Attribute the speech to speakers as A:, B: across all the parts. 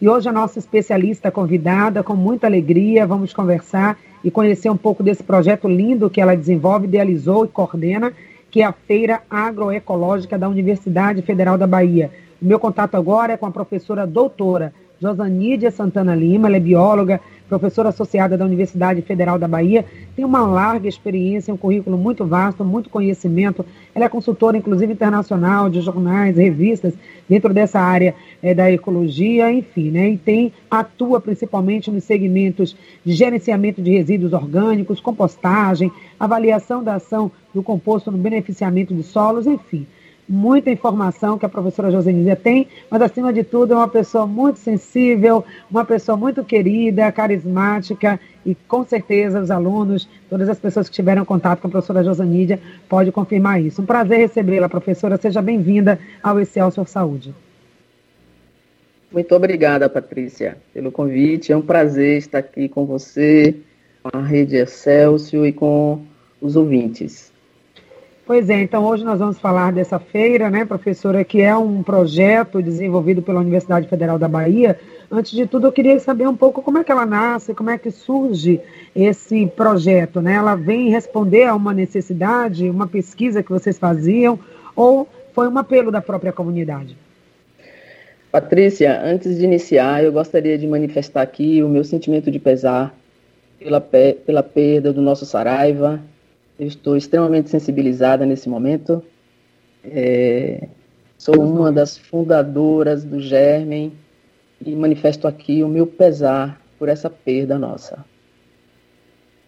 A: E hoje a nossa especialista convidada, com muita alegria, vamos conversar e conhecer um pouco desse projeto lindo que ela desenvolve, idealizou e coordena, que é a Feira Agroecológica da Universidade Federal da Bahia. O meu contato agora é com a professora doutora Josanídia Santana Lima, ela é bióloga, professora associada da Universidade Federal da Bahia, tem uma larga experiência, um currículo muito vasto, muito conhecimento. Ela é consultora, inclusive, internacional de jornais, revistas, dentro dessa área é, da ecologia, enfim, né? E tem, atua principalmente nos segmentos de gerenciamento de resíduos orgânicos, compostagem, avaliação da ação do composto no beneficiamento de solos, enfim muita informação que a professora Josenísia tem, mas acima de tudo é uma pessoa muito sensível, uma pessoa muito querida, carismática e com certeza os alunos, todas as pessoas que tiveram contato com a professora Josanídia podem confirmar isso. Um prazer recebê-la, professora. Seja bem-vinda ao Excelsior Saúde.
B: Muito obrigada, Patrícia, pelo convite. É um prazer estar aqui com você, com a Rede Excelsior e com os ouvintes.
A: Pois é, então hoje nós vamos falar dessa feira, né, professora, que é um projeto desenvolvido pela Universidade Federal da Bahia. Antes de tudo, eu queria saber um pouco como é que ela nasce, como é que surge esse projeto, né? Ela vem responder a uma necessidade, uma pesquisa que vocês faziam, ou foi um apelo da própria comunidade?
B: Patrícia, antes de iniciar, eu gostaria de manifestar aqui o meu sentimento de pesar pela, pela perda do nosso Saraiva, eu estou extremamente sensibilizada nesse momento. É, sou uma das fundadoras do Germen e manifesto aqui o meu pesar por essa perda nossa.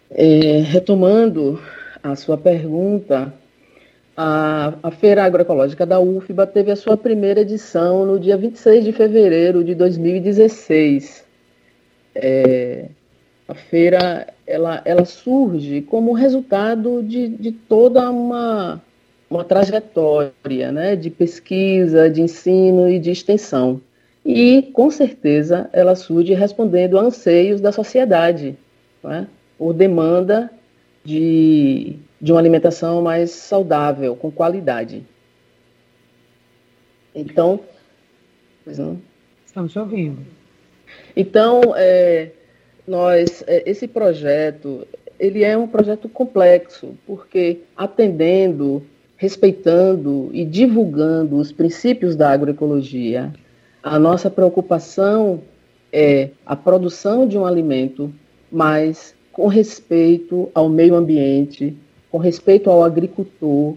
B: É, retomando a sua pergunta, a, a, Feira Agroecológica da UFBA teve a sua primeira edição no dia 26 de fevereiro de 2016. É, a feira ela, ela surge como resultado de, de toda uma, uma trajetória né, de pesquisa, de ensino e de extensão. E, com certeza, ela surge respondendo a anseios da sociedade, né, por demanda de, de uma alimentação mais saudável, com qualidade. Então,
A: pois não? Estamos ouvindo.
B: Então, é, nós é, esse projeto ele é um projeto complexo porque atendendo respeitando e divulgando os princípios da agroecologia a nossa preocupação é a produção de um alimento mas com respeito ao meio ambiente com respeito ao agricultor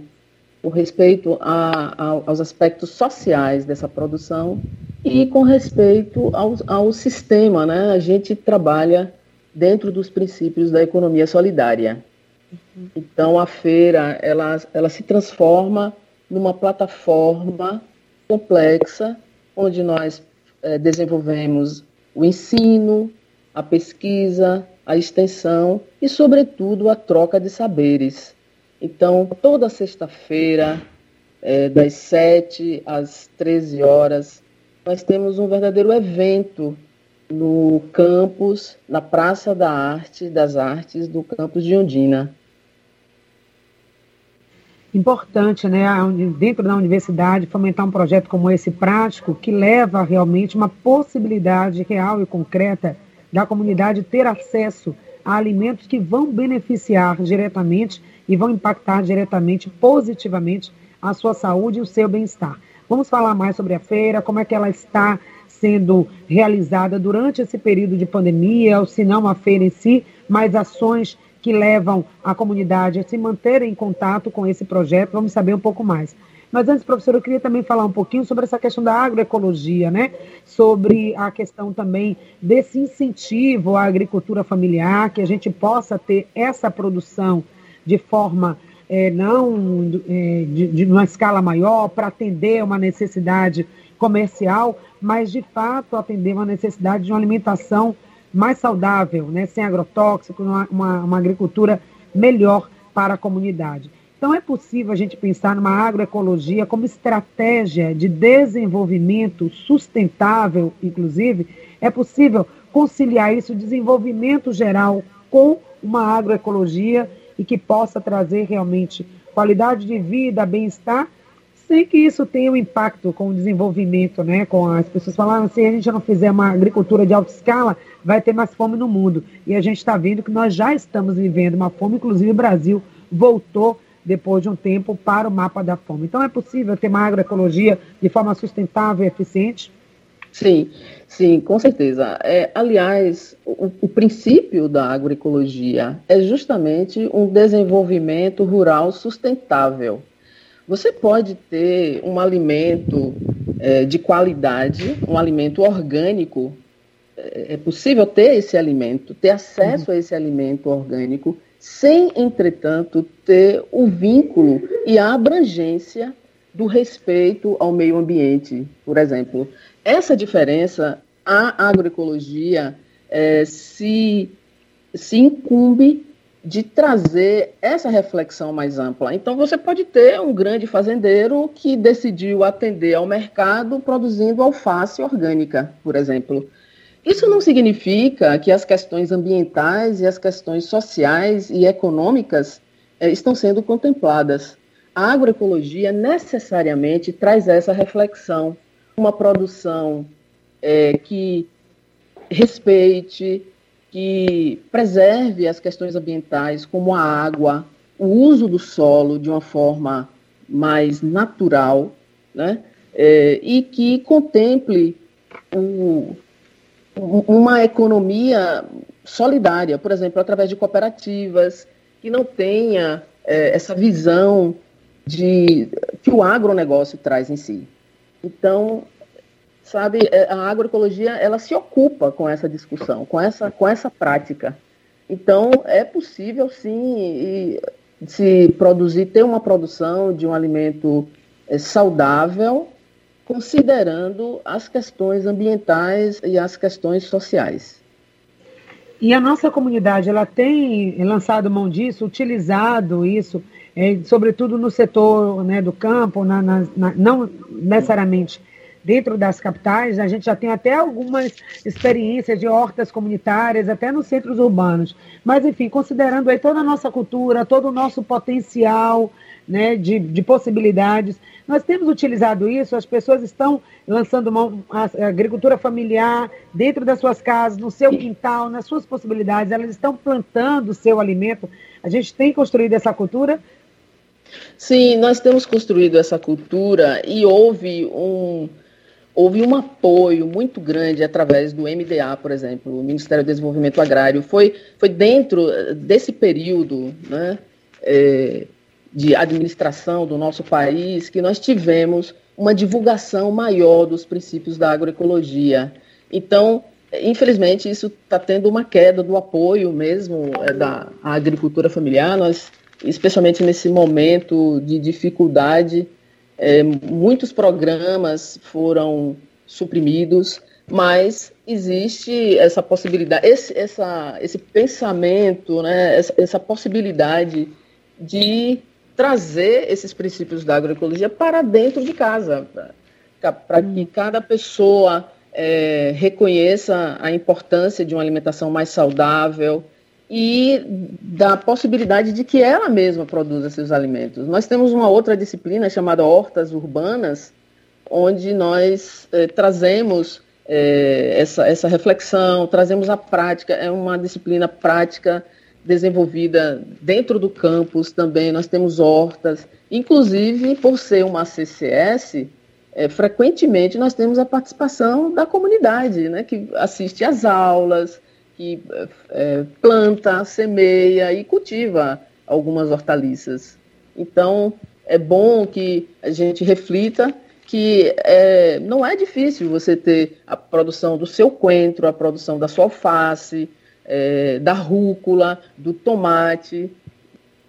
B: com respeito a, a, aos aspectos sociais dessa produção e com respeito ao, ao sistema, né? A gente trabalha dentro dos princípios da economia solidária. Então, a feira, ela, ela se transforma numa plataforma complexa, onde nós é, desenvolvemos o ensino, a pesquisa, a extensão e, sobretudo, a troca de saberes. Então, toda sexta-feira, é, das 7 às 13 horas, nós temos um verdadeiro evento no campus, na Praça da Arte, das Artes, do campus de Ondina.
A: Importante, né, dentro da universidade, fomentar um projeto como esse prático, que leva realmente uma possibilidade real e concreta da comunidade ter acesso a alimentos que vão beneficiar diretamente e vão impactar diretamente, positivamente, a sua saúde e o seu bem-estar. Vamos falar mais sobre a feira, como é que ela está sendo realizada durante esse período de pandemia, ou se não a feira em si, mas ações que levam a comunidade a se manter em contato com esse projeto. Vamos saber um pouco mais. Mas antes, professor, eu queria também falar um pouquinho sobre essa questão da agroecologia, né? Sobre a questão também desse incentivo à agricultura familiar, que a gente possa ter essa produção de forma é, não é, de, de uma escala maior para atender uma necessidade comercial, mas de fato atender uma necessidade de uma alimentação mais saudável, né, sem agrotóxicos, uma, uma, uma agricultura melhor para a comunidade. Então é possível a gente pensar numa agroecologia como estratégia de desenvolvimento sustentável, inclusive, é possível conciliar isso, desenvolvimento geral, com uma agroecologia e que possa trazer realmente qualidade de vida, bem-estar, sem que isso tenha um impacto com o desenvolvimento, né? Com as pessoas falaram assim, a gente não fizer uma agricultura de alta escala, vai ter mais fome no mundo. E a gente está vendo que nós já estamos vivendo uma fome, inclusive o Brasil voltou depois de um tempo para o mapa da fome. Então é possível ter uma agroecologia de forma sustentável e eficiente?
B: Sim, sim, com certeza. É, aliás, o, o, princípio da agroecologia é justamente um desenvolvimento rural sustentável. Você pode ter um alimento é, de qualidade, um alimento orgânico. É, é possível ter esse alimento, ter acesso a esse alimento orgânico, sem, entretanto, ter o vínculo e a abrangência do respeito ao meio ambiente, por exemplo. Essa diferença, a agroecologia é, se, se incumbe de trazer essa reflexão mais ampla. Então, você pode ter um grande fazendeiro que decidiu atender ao mercado produzindo alface orgânica, por exemplo. Isso não significa que as questões ambientais e as questões sociais e econômicas é, estão sendo contempladas. A agroecologia necessariamente traz essa reflexão uma produção é, que respeite, que preserve as questões ambientais, como a água, o uso do solo de uma forma mais natural, né? É, e que contemple o, uma economia solidária, por exemplo, através de cooperativas, que não tenha é, essa visão de que o agronegócio traz em si. Então, sabe, é, a agroecologia ela se ocupa com essa discussão, com essa, com essa prática. Então, é possível sim se produzir, ter uma produção de um alimento é, saudável, considerando as questões ambientais e as questões sociais.
A: E a nossa comunidade, ela tem lançado mão disso, utilizado isso é, sobretudo no setor né, do campo, na, na, na, não necessariamente dentro das capitais, a gente já tem até algumas experiências de hortas comunitárias, até nos centros urbanos. Mas, enfim, considerando aí toda a nossa cultura, todo o nosso potencial né, de, de possibilidades, nós temos utilizado isso, as pessoas estão lançando uma, a agricultura familiar dentro das suas casas, no seu quintal, nas suas possibilidades, elas estão plantando o seu alimento. A gente tem construído essa cultura
B: Sim, nós temos construído essa cultura e houve um, houve um apoio muito grande através do MDA, por exemplo, o Ministério do Desenvolvimento Agrário. Foi, foi dentro desse período né, é, de administração do nosso país que nós tivemos uma divulgação maior dos princípios da agroecologia. Então, infelizmente, isso está tendo uma queda do apoio mesmo é, da agricultura familiar. Nós especialmente nesse momento de dificuldade. É, muitos programas foram suprimidos, mas existe essa possibilidade, esse, essa, esse pensamento, né, essa, essa possibilidade de trazer esses princípios da agroecologia para dentro de casa, para que hum. cada pessoa é, reconheça a importância de uma alimentação mais saudável, e da possibilidade de que ela mesma produza seus alimentos. Nós temos uma outra disciplina chamada hortas urbanas, onde nós eh, trazemos eh, essa, essa reflexão, trazemos a prática, é uma disciplina prática desenvolvida dentro do campus também, nós temos hortas, inclusive por ser uma CCS, eh, frequentemente nós temos a participação da comunidade, né, que assiste às aulas, que é, planta, semeia e cultiva algumas hortaliças. Então, é bom que a gente reflita que é, não é difícil você ter a produção do seu coentro, a produção da sua alface, é, da rúcula, do tomate.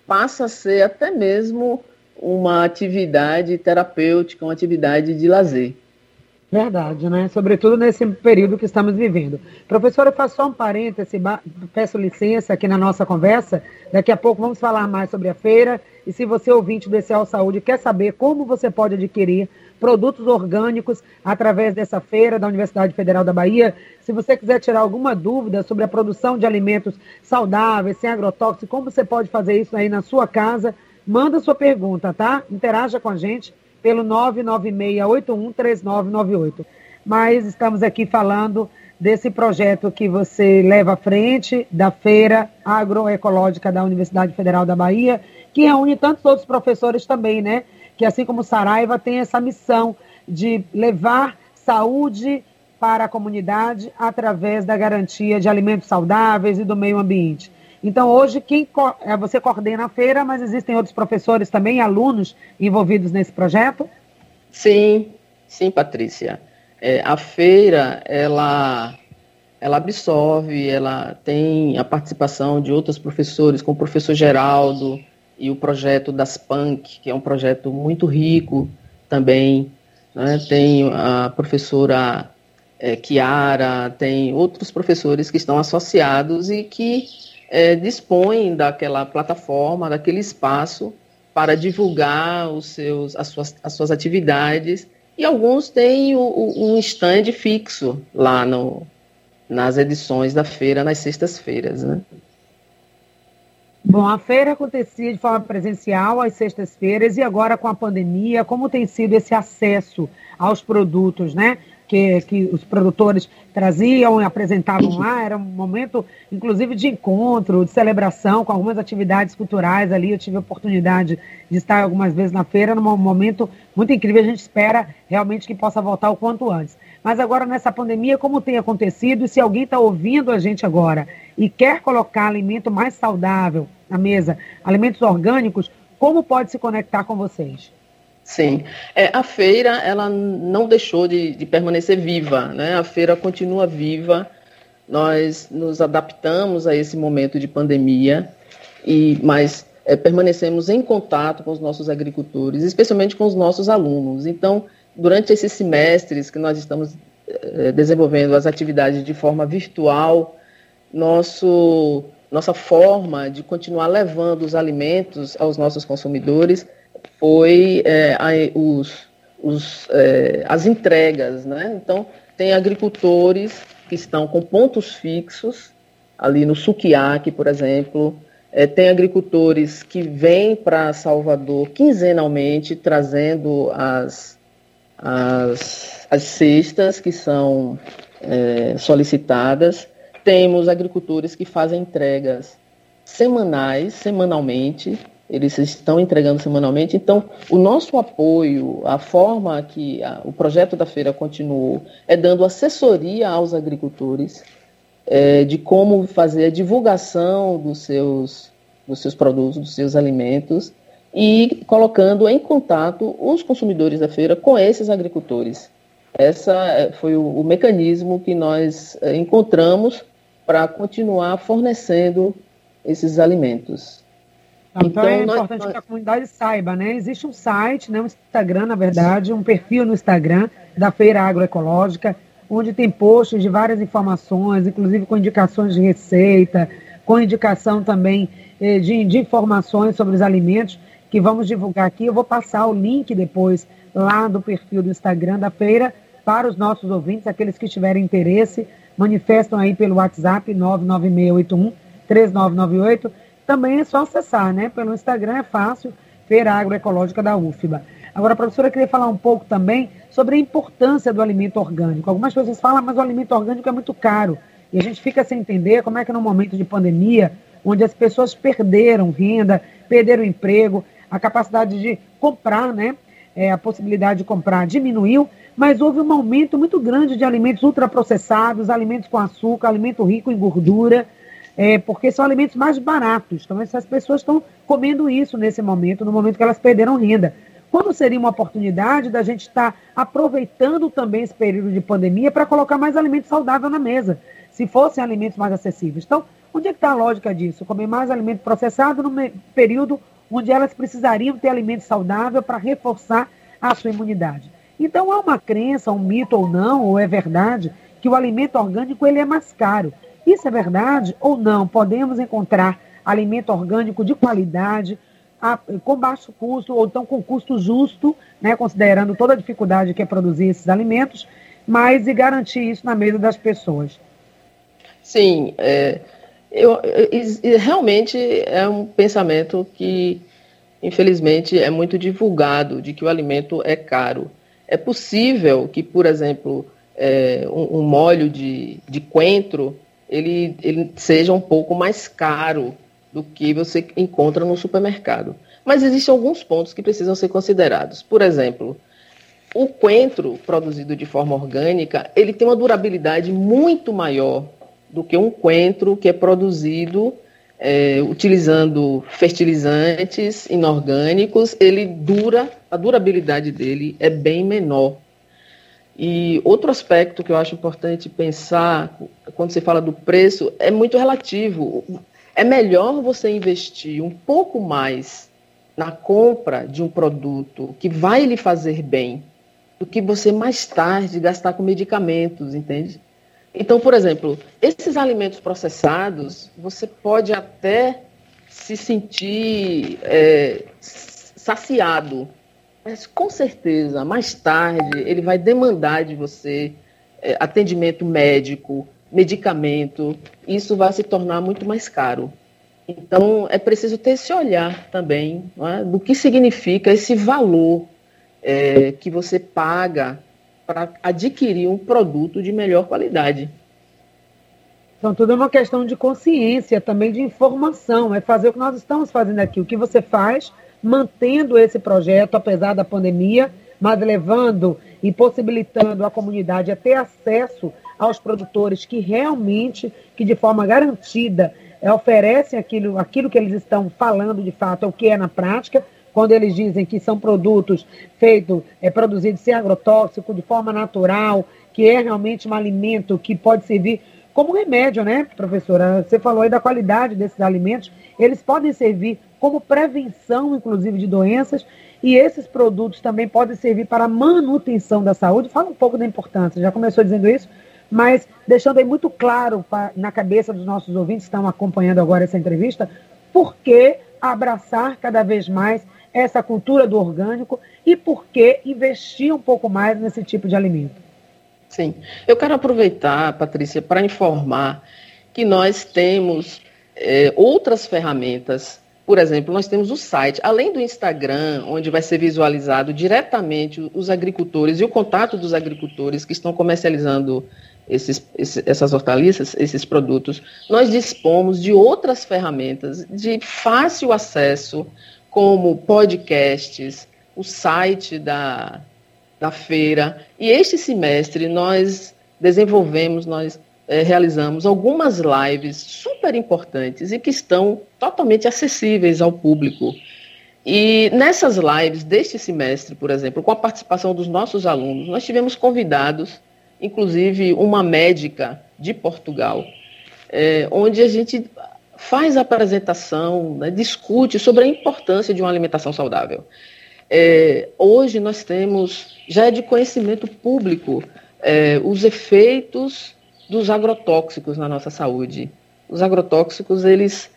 B: Passa a ser até mesmo uma atividade terapêutica, uma atividade de lazer.
A: Verdade, né? Sobretudo nesse período que estamos vivendo. Professora, eu faço só um parêntese, peço licença aqui na nossa conversa. Daqui a pouco vamos falar mais sobre a feira. E se você, ouvinte do ECL Saúde, quer saber como você pode adquirir produtos orgânicos através dessa feira da Universidade Federal da Bahia, se você quiser tirar alguma dúvida sobre a produção de alimentos saudáveis, sem agrotóxicos, como você pode fazer isso aí na sua casa, manda sua pergunta, tá? Interaja com a gente pelo 996813998. Mas estamos aqui falando desse projeto que você leva à frente, da Feira Agroecológica da Universidade Federal da Bahia, que reúne tantos outros professores também, né? Que assim como Saraiva tem essa missão de levar saúde para a comunidade através da garantia de alimentos saudáveis e do meio ambiente. Então, hoje, quem é, você coordena a feira, mas existem outros professores também, alunos envolvidos nesse projeto?
B: Sim, sim, Patrícia. É, a feira, ela, ela absorve, ela tem a participação de outros professores, como o professor Geraldo e o projeto das PANC, que é um projeto muito rico também. Né? Tem a professora é, Kiara, tem outros professores que estão associados e que é, dispõem daquela plataforma, daquele espaço para divulgar os seus, as, suas, as suas atividades e alguns têm o, o, um stand fixo lá no, nas edições da feira, nas sextas-feiras, né?
A: Bom, a feira acontecia de forma presencial às sextas-feiras e agora com a pandemia, como tem sido esse acesso aos produtos, né? Que, que os produtores traziam e apresentavam lá. Era um momento, inclusive, de encontro, de celebração, com algumas atividades culturais ali. Eu tive a oportunidade de estar algumas vezes na feira, num momento muito incrível. A gente espera realmente que possa voltar o quanto antes. Mas agora, nessa pandemia, como tem acontecido, e se alguém está ouvindo a gente agora e quer colocar alimento mais saudável na mesa, alimentos orgânicos, como pode se conectar com vocês?
B: Sim, é, a feira ela não deixou de, de, permanecer viva, né? A feira continua viva. Nós nos adaptamos a esse momento de pandemia e, mas é, permanecemos em contato com os nossos agricultores, especialmente com os nossos alunos. Então, durante esses semestres que nós estamos é, desenvolvendo as atividades de forma virtual, nosso nossa forma de continuar levando os alimentos aos nossos consumidores foi é, a, os, os, é, as entregas, né? Então, tem agricultores que estão com pontos fixos, ali no Suquiaque, por exemplo, é, tem agricultores que vêm para Salvador quinzenalmente, trazendo as, as, as cestas que são é, solicitadas. Temos agricultores que fazem entregas semanais, semanalmente, eles estão entregando semanalmente. Então, o nosso apoio, a forma que a, o projeto da feira continuou, é dando assessoria aos agricultores é, de como fazer a divulgação dos seus, dos seus produtos, dos seus alimentos e colocando em contato os consumidores da feira com esses agricultores. Essa é, foi o, o mecanismo que nós é, encontramos para continuar fornecendo esses alimentos.
A: Então, então é importante nós... que a comunidade saiba, né? Existe um site, né, um Instagram, na verdade, um perfil no Instagram da Feira Agroecológica, onde tem posts de várias informações, inclusive com indicações de receita, com indicação também eh, de, de informações sobre os alimentos que vamos divulgar aqui. Eu vou passar o link depois lá do perfil do Instagram da feira para os nossos ouvintes, aqueles que tiverem interesse, manifestam aí pelo WhatsApp 99681 3998 também é só acessar, né? Pelo Instagram é fácil, Feira Agroecológica da UFBA. Agora, professora, eu queria falar um pouco também sobre a importância do alimento orgânico. Algumas pessoas falam, mas o alimento orgânico é muito caro. E a gente fica sem entender como é que no momento de pandemia, onde as pessoas perderam renda, perderam emprego, a capacidade de comprar, né? É, a possibilidade de comprar diminuiu, mas houve um aumento muito grande de alimentos ultraprocessados, alimentos com açúcar, alimento rico em gordura é, porque são alimentos mais baratos. Então, essas pessoas estão comendo isso nesse momento, no momento que elas perderam renda. Quando seria uma oportunidade da gente estar tá aproveitando também esse período de pandemia para colocar mais alimento saudável na mesa, se fossem alimentos mais acessíveis? Então, onde é que está a lógica disso? Comer mais alimento processado no período onde elas precisariam ter alimento saudável para reforçar a sua imunidade. Então, há uma crença, um mito ou não, ou é verdade, que o alimento orgânico ele é mais caro. Isso é verdade ou não? Podemos encontrar alimento orgânico de qualidade, a, com baixo custo, ou então com custo justo, né, considerando toda a dificuldade que é produzir esses alimentos, mas e garantir isso na mesa das pessoas.
B: Sim, é, eu, eu, realmente é um pensamento que infelizmente, é muito divulgado de que o alimento é caro. É possível que, por exemplo, é, um, um, molho de, de coentro ele, ele seja um pouco mais caro do que você encontra no supermercado. Mas existem alguns pontos que precisam ser considerados. Por exemplo, o coentro produzido de forma orgânica, ele tem uma durabilidade muito maior do que um coentro que é produzido é, utilizando fertilizantes inorgânicos, ele dura, a durabilidade dele é bem menor. E outro aspecto que eu acho importante pensar quando se fala do preço é muito relativo. É melhor você investir um pouco mais na compra de um produto que vai lhe fazer bem do que você mais tarde gastar com medicamentos, entende? Então, por exemplo, esses alimentos processados, você pode até se sentir é, saciado, mas com certeza, mais tarde, ele vai demandar de você é, atendimento médico, medicamento, isso vai se tornar muito mais caro. Então, é preciso ter esse olhar também é, do que significa esse valor é, que você paga para adquirir um produto de melhor qualidade.
A: Então, tudo é uma questão de consciência, também de informação. É fazer o que nós estamos fazendo aqui. O que você faz, mantendo esse projeto, apesar da pandemia, mas levando e possibilitando a comunidade a ter acesso aos produtores que realmente, que de forma garantida, é, oferecem aquilo, aquilo que eles estão falando de fato, é o que é na prática, quando eles dizem que são produtos feitos, é, produzidos sem agrotóxico, de forma natural, que é realmente um alimento que pode servir como remédio, né, professora? Você falou aí da qualidade desses alimentos, eles podem servir como prevenção, inclusive, de doenças, e esses produtos também podem servir para a manutenção da saúde. Fala um pouco da importância, já começou dizendo isso, mas deixando aí muito claro pra, na cabeça dos nossos ouvintes que estão acompanhando agora essa entrevista, por que abraçar cada vez mais essa cultura do orgânico e por que investir um pouco mais nesse tipo de alimento?
B: Sim, eu quero aproveitar, Patrícia, para informar que nós temos é, outras ferramentas. Por exemplo, nós temos o site, além do Instagram, onde vai ser visualizado diretamente os agricultores e o contato dos agricultores que estão comercializando esses, essas hortaliças, esses produtos, nós dispomos de outras ferramentas de fácil acesso como podcasts, o site da, da feira. E este semestre nós desenvolvemos, nós é, realizamos algumas lives super importantes e que estão totalmente acessíveis ao público. E nessas lives deste semestre, por exemplo, com a participação dos nossos alunos, nós tivemos convidados, inclusive uma médica de Portugal, é, onde a gente faz a apresentação, né, discute sobre a importância de uma alimentação saudável. É, hoje nós temos, já é de conhecimento público, é, os efeitos dos agrotóxicos na nossa saúde. Os agrotóxicos, eles,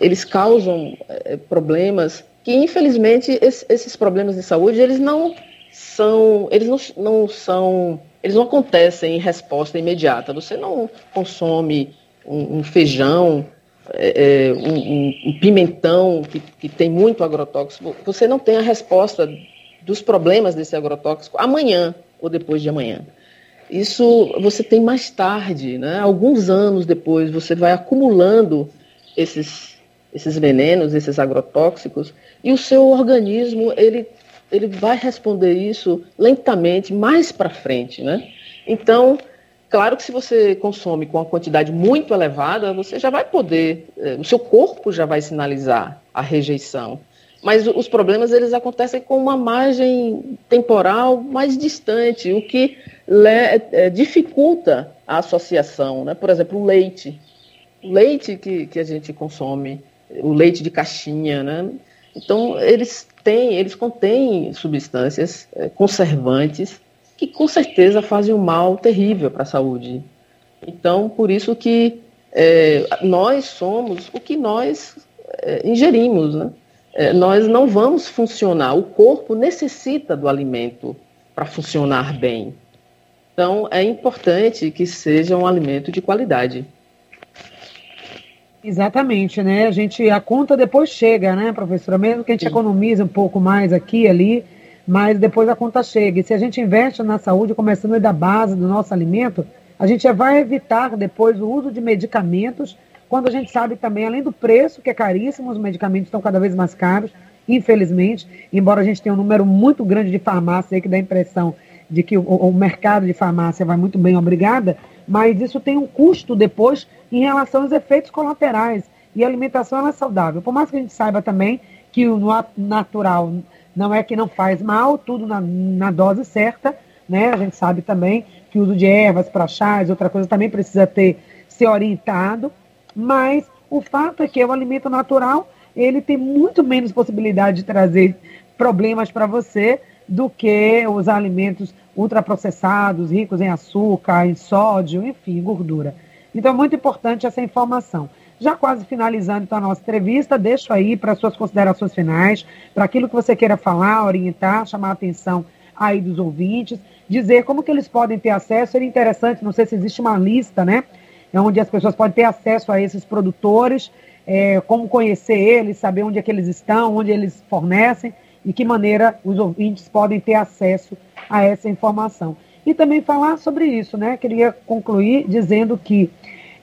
B: eles causam é, problemas que, infelizmente, esse, esses problemas de saúde, eles não são, eles não, não são, eles não acontecem em resposta imediata. Você não consome um, um feijão é, é, um, um, pimentão que, que tem muito agrotóxico, você não tem a resposta dos problemas desse agrotóxico amanhã ou depois de amanhã. Isso você tem mais tarde, né? alguns anos depois, você vai acumulando esses, esses venenos, esses agrotóxicos, e o seu organismo ele, ele vai responder isso lentamente mais para frente. Né? Então, Claro que se você consome com uma quantidade muito elevada, você já vai poder, eh, o seu corpo já vai sinalizar a rejeição. Mas os problemas eles acontecem com uma margem temporal mais distante, o que é, dificulta a associação. Né? Por exemplo, o leite. O leite que, que a gente consome, o leite de caixinha, né? Então, eles têm, eles contêm substâncias é, conservantes que com certeza fazem um mal terrível para a saúde. Então, por isso que é, nós somos o que nós é, ingerimos, né? É, nós não vamos funcionar, o corpo necessita do alimento para funcionar bem. Então, é importante que seja um alimento de qualidade.
A: Exatamente, né? A gente a conta depois chega, né, professora? Mesmo que a gente Sim. economize um pouco mais aqui e ali, mas depois a conta chega. E se a gente investe na saúde, começando da base do nosso alimento, a gente vai evitar depois o uso de medicamentos, quando a gente sabe também, além do preço, que é caríssimo, os medicamentos estão cada vez mais caros, infelizmente, embora a gente tenha um número muito grande de farmácias que dá a impressão de que o, o mercado de farmácia vai muito bem, obrigada, mas isso tem um custo depois em relação aos efeitos colaterais. E a alimentação é saudável. Por mais que a gente saiba também que o natural não é que não faz mal, tudo na, na dose certa, né? A gente sabe também que o uso de ervas para chás, outra coisa também precisa ter ser orientado, mas o fato é que o alimento natural ele tem muito menos possibilidade de trazer problemas para você do que os alimentos ultraprocessados, ricos em açúcar, em sódio, enfim, gordura. Então é muito importante essa informação. Já quase finalizando então a nossa entrevista, deixo aí para suas considerações finais, para aquilo que você queira falar, orientar, chamar a atenção aí dos ouvintes, dizer como que eles podem ter acesso. Seria interessante, não sei se existe uma lista, né? Onde as pessoas podem ter acesso a esses produtores, é, como conhecer eles, saber onde é que eles estão, onde eles fornecem e que maneira os ouvintes podem ter acesso a essa informação. E também falar sobre isso, né? Queria concluir dizendo que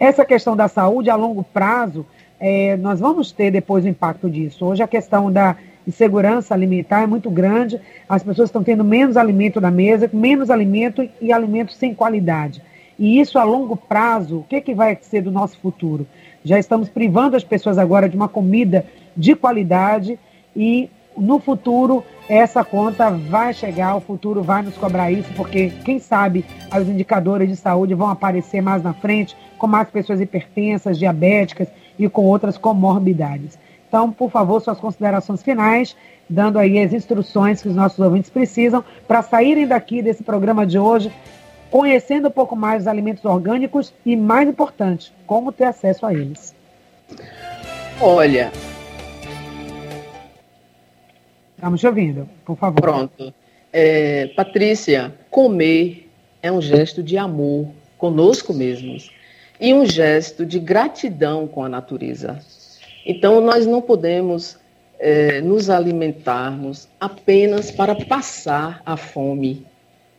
A: essa questão da saúde a longo prazo, é, nós vamos ter depois o impacto disso. Hoje a questão da insegurança alimentar é muito grande, as pessoas estão tendo menos alimento na mesa, menos alimento e alimento sem qualidade. E isso a longo prazo, o que, que vai ser do nosso futuro? Já estamos privando as pessoas agora de uma comida de qualidade e no futuro essa conta vai chegar, o futuro vai nos cobrar isso, porque quem sabe os indicadores de saúde vão aparecer mais na frente, com mais pessoas hipertensas, diabéticas e com outras comorbidades. Então, por favor, suas considerações finais, dando aí as instruções que os nossos ouvintes precisam para saírem daqui desse programa de hoje, conhecendo um pouco mais os alimentos orgânicos e, mais importante, como ter acesso a eles.
B: Olha,
A: Estamos te ouvindo, por favor.
B: Pronto. É, Patrícia, comer é um gesto de amor conosco mesmos e um gesto de gratidão com a natureza. Então, nós não podemos é, nos alimentarmos apenas para passar a fome.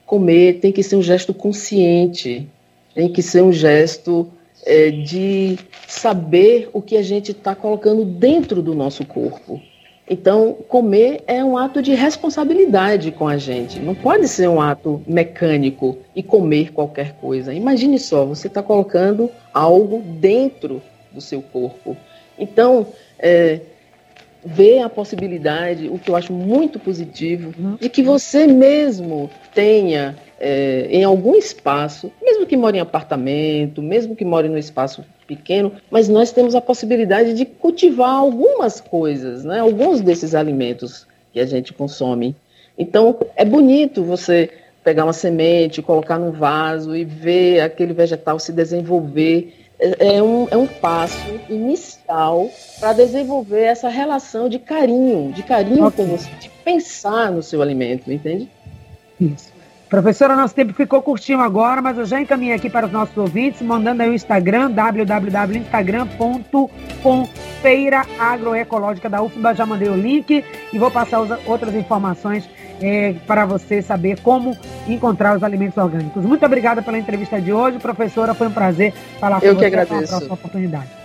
B: Comer tem que ser um gesto consciente, tem que ser um gesto é, de saber o que a gente está colocando dentro do nosso corpo. Então, comer é um ato de responsabilidade com a gente. Não pode ser um ato mecânico e comer qualquer coisa. Imagine só, você está colocando algo dentro do seu corpo. Então, é, ver a possibilidade, o que eu acho muito positivo, de que você mesmo tenha é, em algum espaço, mesmo que more em apartamento, mesmo que more no espaço pequeno, mas nós temos a possibilidade de cultivar algumas coisas, né? alguns desses alimentos que a gente consome. Então, é bonito você pegar uma semente, colocar num vaso e ver aquele vegetal se desenvolver. É, é um, é um passo inicial para desenvolver essa relação de carinho, de carinho okay. com você, de pensar no seu alimento, entende?
A: Isso. Professora, nosso tempo ficou curtinho agora, mas eu já encaminhei aqui para os nossos ouvintes, mandando aí o Instagram, www.instagram.com Feira Agroecológica da UFBA. Já mandei o link e vou passar outras informações é, para você saber como encontrar os alimentos orgânicos. Muito obrigada pela entrevista de hoje, professora. Foi um prazer falar
B: com eu você. Eu que agradeço. Até
A: próxima oportunidade.